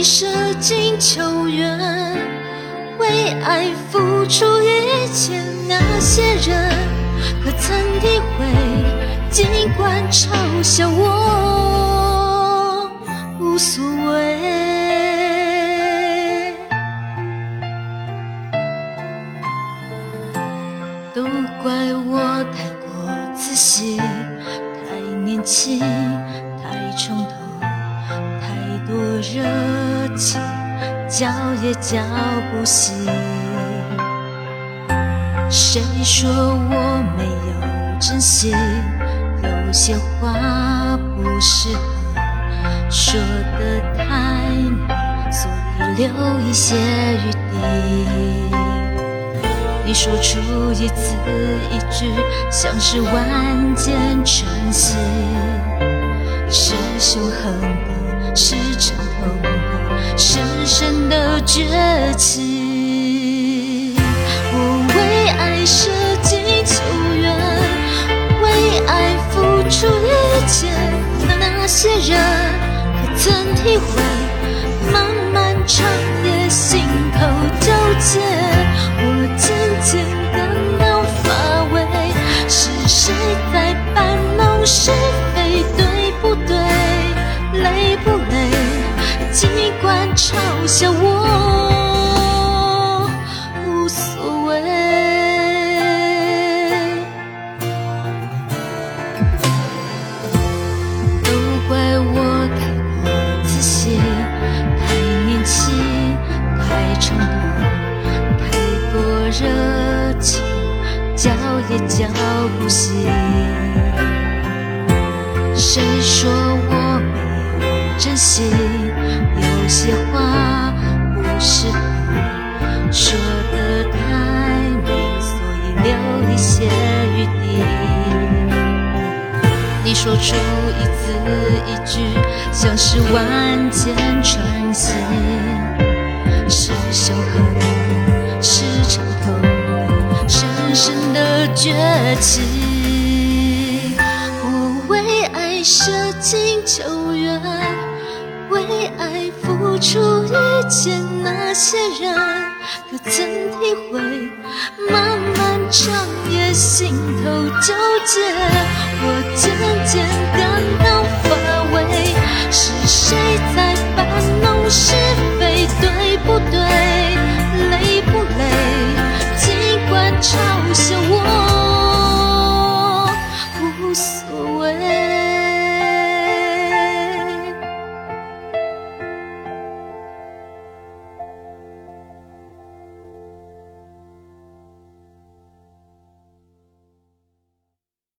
舍近求远，为爱付出一切，那些人可曾体会？尽管嘲笑我无所谓，都怪我太过自信，太年轻，太冲动。太多人情，叫也叫不醒。谁说我没有真心？有些话不适合说的太明，所以留一些余地。你说出一字一句，像是万箭穿心，是凶狠的。是沉痛，深深的绝情。嘲笑我无所谓，都怪我太过自信，太年轻，太冲动，太过热情，叫也叫不醒。谁说我没有？真心些话不适合说的太明，所以留一些余地。你说出一字一句，像是万箭穿心，是凶狠，是沉痛，深深的绝情。我为爱舍近求远。为爱付出一切那些人可曾体会漫漫长夜心头纠结我渐渐感到乏味是谁在搬弄是非对不对？累不累尽管嘲笑我。